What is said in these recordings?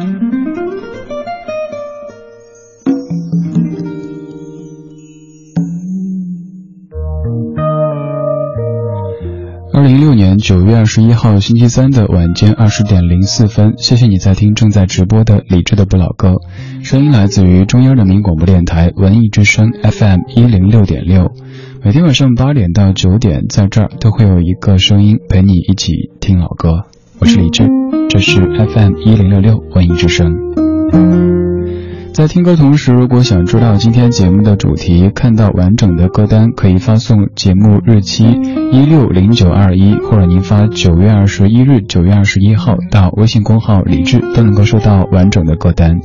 二零一六年九月二十一号星期三的晚间二十点零四分，谢谢你在听正在直播的李志的不老歌，声音来自于中央人民广播电台文艺之声 FM 一零六点六，每天晚上八点到九点，在这儿都会有一个声音陪你一起听老歌。我是李志，这是 FM 一零六六文艺之声。在听歌同时，如果想知道今天节目的主题，看到完整的歌单，可以发送节目日期一六零九二一，或者您发九月二十一日、九月二十一号到微信公号李志，都能够收到完整的歌单。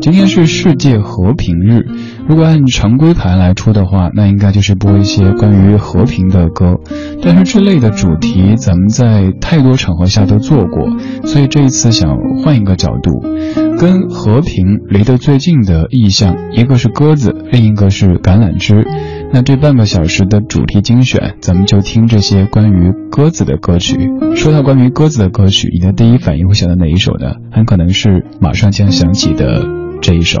今天是世界和平日，如果按常规排来出的话，那应该就是播一些关于和平的歌。但是这类的主题咱们在太多场合下都做过，所以这一次想换一个角度，跟和平离得最近的意象，一个是鸽子，另一个是橄榄枝。那这半个小时的主题精选，咱们就听这些关于鸽子的歌曲。说到关于鸽子的歌曲，你的第一反应会想到哪一首呢？很可能是马上将响起的这一首。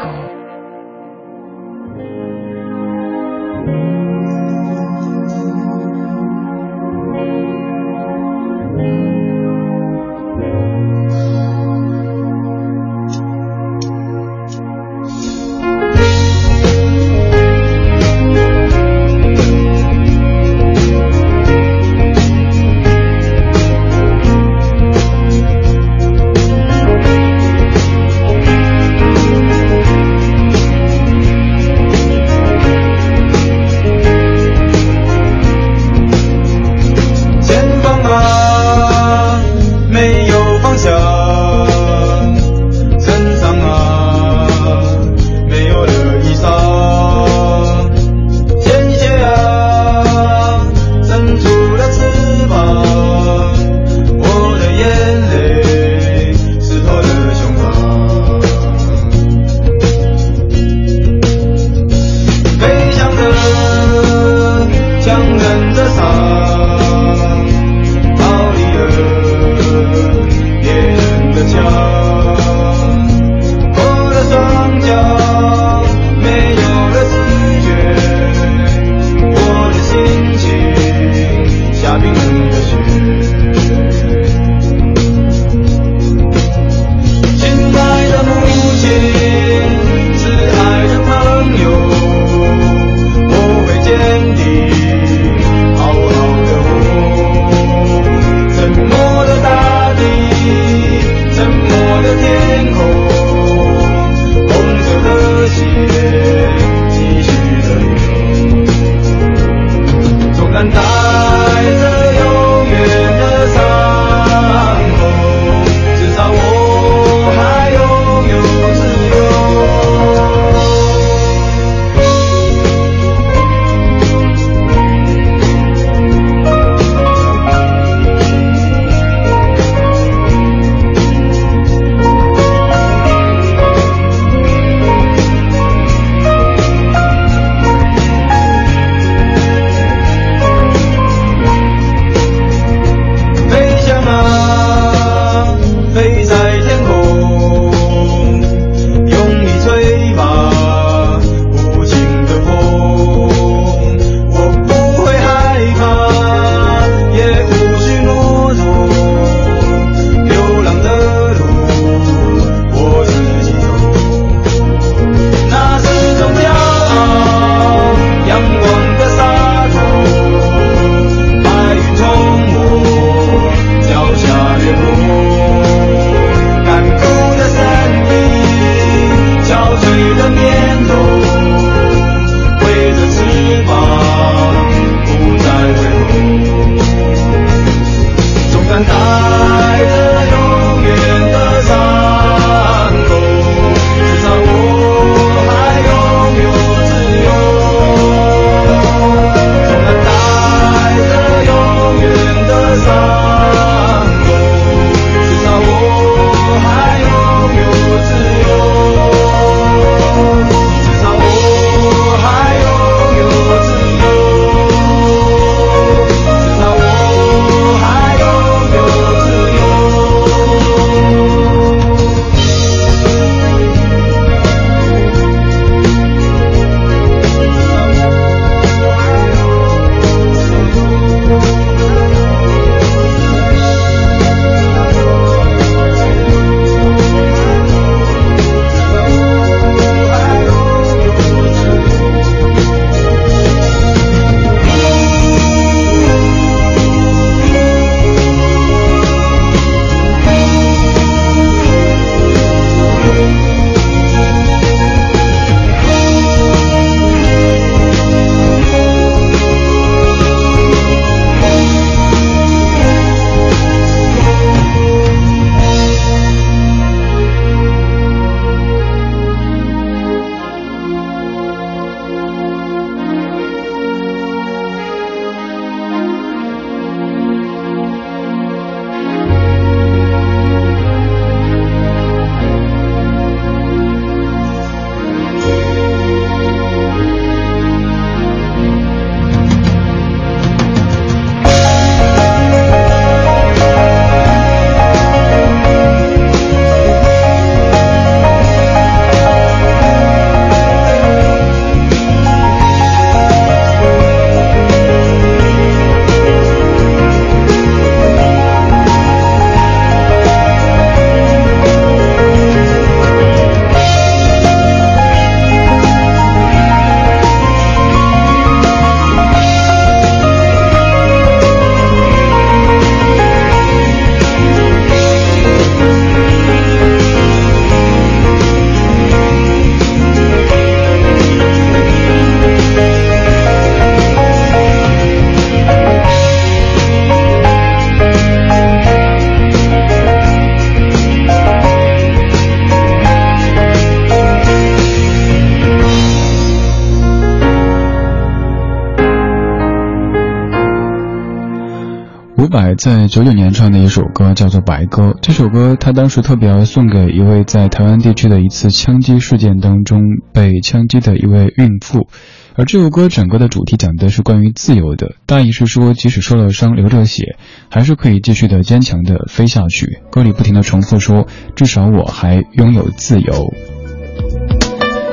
在九九年唱的一首歌叫做《白鸽》，这首歌他当时特别要送给一位在台湾地区的一次枪击事件当中被枪击的一位孕妇。而这首歌整个的主题讲的是关于自由的，大意是说，即使受了伤、流着血，还是可以继续的坚强的飞下去。歌里不停的重复说：“至少我还拥有自由。”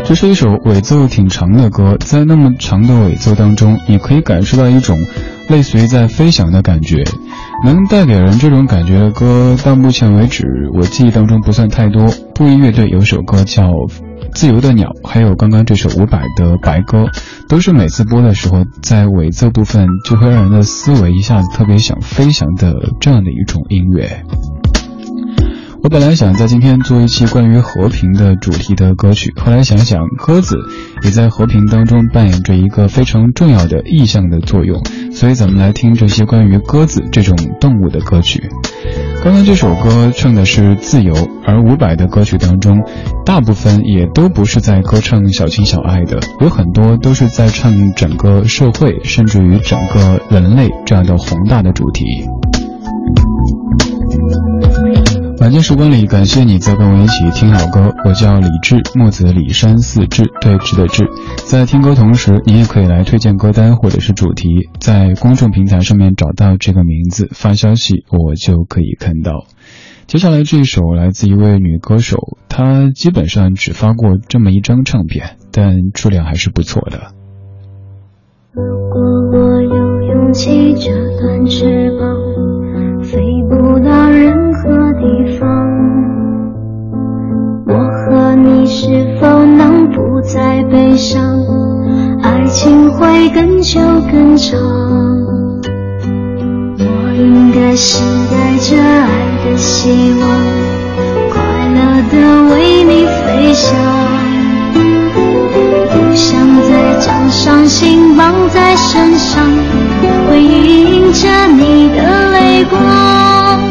这是一首尾奏挺长的歌，在那么长的尾奏当中，你可以感受到一种类似于在飞翔的感觉。能带给人这种感觉的歌，到目前为止我记忆当中不算太多。布衣乐队有首歌叫《自由的鸟》，还有刚刚这首伍佰的《白鸽》，都是每次播的时候，在尾奏部分就会让人的思维一下子特别想飞翔的这样的一种音乐。我本来想在今天做一期关于和平的主题的歌曲，后来想想鸽子也在和平当中扮演着一个非常重要的意象的作用，所以咱们来听这些关于鸽子这种动物的歌曲。刚刚这首歌唱的是自由，而伍佰的歌曲当中，大部分也都不是在歌唱小情小爱的，有很多都是在唱整个社会，甚至于整个人类这样的宏大的主题。晚间时光里，感谢你在跟我一起听老歌。我叫李志，木子李山四志，对峙的志。在听歌同时，你也可以来推荐歌单或者是主题，在公众平台上面找到这个名字，发消息我就可以看到。接下来这一首来自一位女歌手，她基本上只发过这么一张唱片，但质量还是不错的。如果我有勇气这段翅膀，再悲伤？爱情会更久更长。我应该是带着爱的希望，快乐的为你飞翔。不想再将伤心绑在身上，回忆映着你的泪光。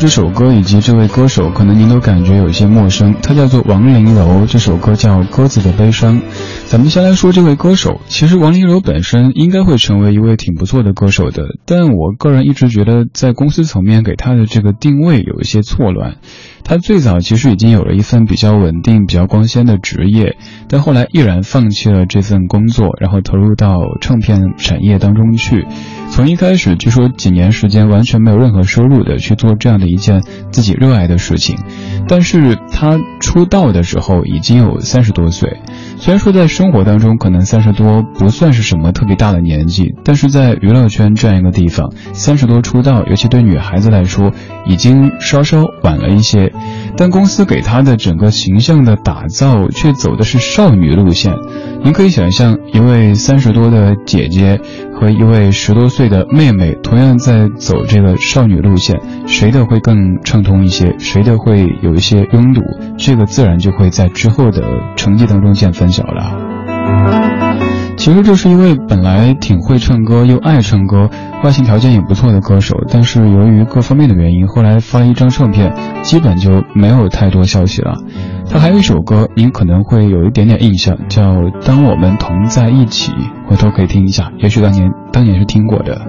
这首歌以及这位歌手，可能您都感觉有些陌生。他叫做王麟楼，这首歌叫《鸽子的悲伤》。咱们先来说这位歌手。其实王麟柔本身应该会成为一位挺不错的歌手的，但我个人一直觉得在公司层面给他的这个定位有一些错乱。他最早其实已经有了一份比较稳定、比较光鲜的职业，但后来毅然放弃了这份工作，然后投入到唱片产业当中去。从一开始，据说几年时间完全没有任何收入的去做这样的一件自己热爱的事情，但是他出道的时候已经有三十多岁。虽然说在生活当中可能三十多不算是什么特别大的年纪，但是在娱乐圈这样一个地方，三十多出道，尤其对女孩子来说，已经稍稍晚了一些。但公司给她的整个形象的打造却走的是少女路线。您可以想象，一位三十多的姐姐和一位十多岁的妹妹，同样在走这个少女路线，谁的会更畅通一些？谁的会有一些拥堵？这个自然就会在之后的成绩当中见分晓了。其实这是一位本来挺会唱歌又爱唱歌，外形条件也不错的歌手，但是由于各方面的原因，后来发了一张唱片，基本就没有太多消息了。他还有一首歌，您可能会有一点点印象，叫《当我们同在一起》，回头可以听一下，也许当年当年是听过的。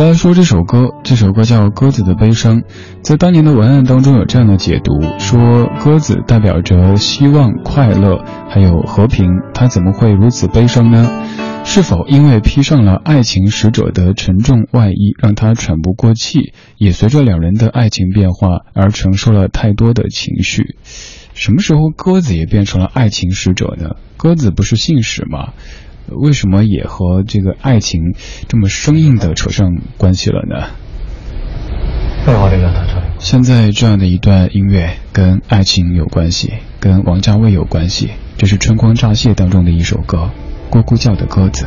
再来说这首歌，这首歌叫《鸽子的悲伤》。在当年的文案当中有这样的解读：说鸽子代表着希望、快乐，还有和平，它怎么会如此悲伤呢？是否因为披上了爱情使者的沉重外衣，让他喘不过气，也随着两人的爱情变化而承受了太多的情绪？什么时候鸽子也变成了爱情使者呢？鸽子不是信使吗？为什么也和这个爱情这么生硬的扯上关系了呢？现在这样的一段音乐跟爱情有关系，跟王家卫有关系。这是《春光乍泄》当中的一首歌，《咕咕叫的鸽子》。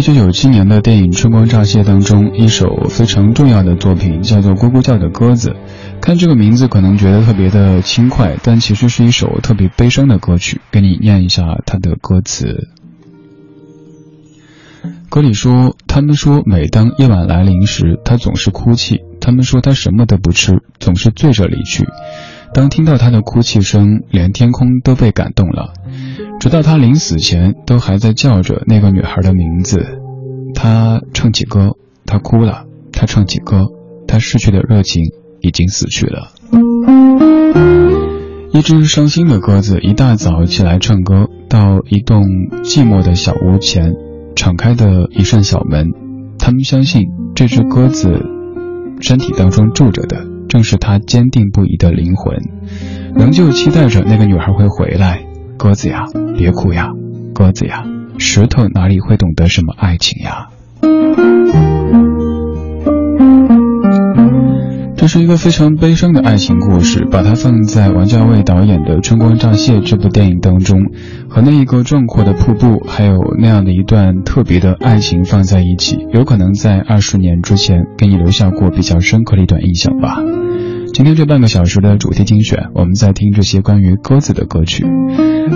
一九九七年的电影《春光乍泄》当中，一首非常重要的作品叫做《咕咕叫的鸽子》。看这个名字可能觉得特别的轻快，但其实是一首特别悲伤的歌曲。给你念一下它的歌词。歌里说：“他们说，每当夜晚来临时，他总是哭泣。他们说他什么都不吃，总是醉着离去。当听到他的哭泣声，连天空都被感动了。直到他临死前，都还在叫着那个女孩的名字。他唱起歌，他哭了；他唱起歌，他逝去的热情已经死去了。一只伤心的鸽子，一大早起来唱歌，到一栋寂寞的小屋前。”敞开的一扇小门，他们相信这只鸽子身体当中住着的正是他坚定不移的灵魂，仍旧期待着那个女孩会回来。鸽子呀，别哭呀，鸽子呀，石头哪里会懂得什么爱情呀？这是一个非常悲伤的爱情故事，把它放在王家卫导演的《春光乍泄》这部电影当中，和那一个壮阔的瀑布，还有那样的一段特别的爱情放在一起，有可能在二十年之前给你留下过比较深刻的一段印象吧。今天这半个小时的主题精选，我们在听这些关于鸽子的歌曲。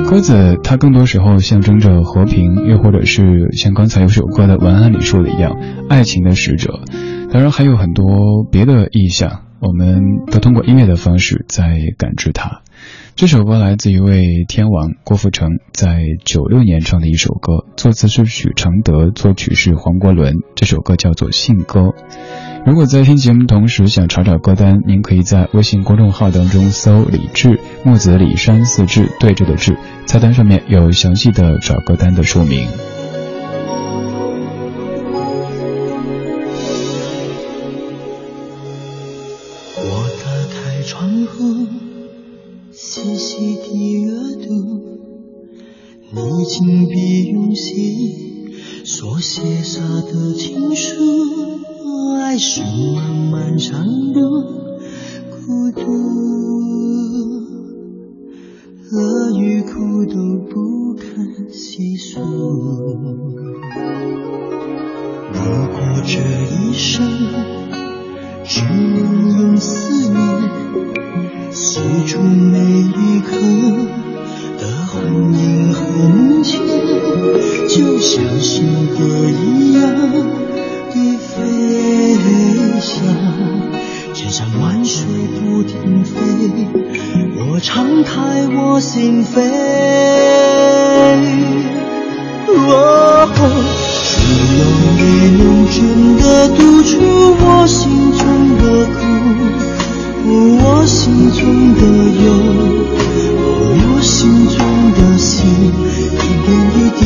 鸽子它更多时候象征着和平，又或者是像刚才有首歌的文案里说的一样，爱情的使者。当然还有很多别的意象，我们都通过音乐的方式在感知它。这首歌来自一位天王郭富城，在九六年唱的一首歌，作词是许常德，作曲是黄国伦。这首歌叫做《信鸽》。如果在听节目同时想查找歌单，您可以在微信公众号当中搜“李志木子李山四志对着的志”，菜单上面有详细的找歌单的说明。我打开窗户，细细地阅读你紧闭用心所写下的情书，是漫漫长路，孤独，乐与苦都不堪细数。如果这一生只能我心扉。哦，只有你能真的读出我心中的苦，我心中的忧。我心中的心一点一滴，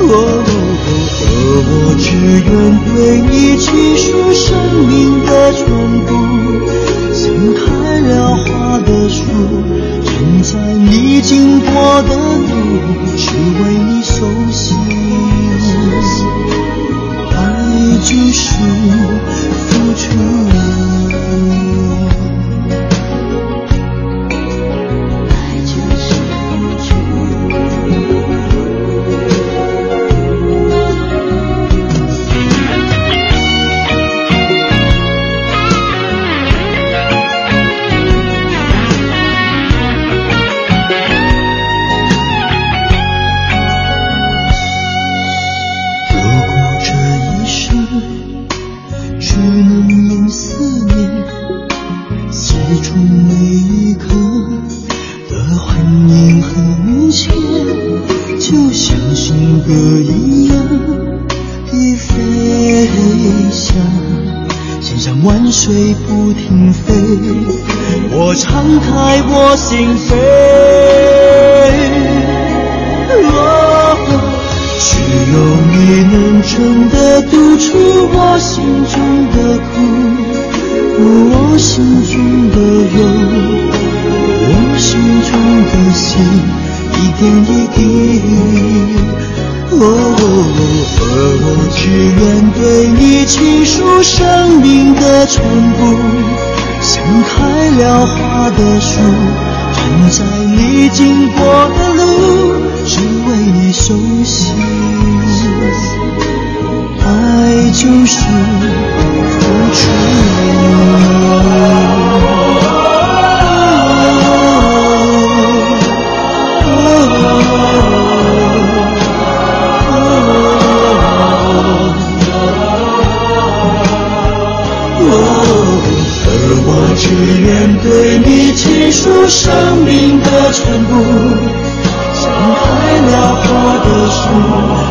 哦，我只愿对你倾诉生命的全部，载你经过的路，只为你熟悉。爱就是出我心中的苦，我心中的忧，我心中的心，一点一滴。而我只愿对你倾诉生命的全部，像开了花的树。站在你经过的路，只为你熟悉。爱就是付出。而我只愿对你倾诉生命的全部，像开了花的树。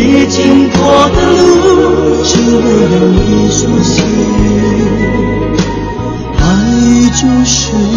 你经过的路，只为有一双心，爱就是。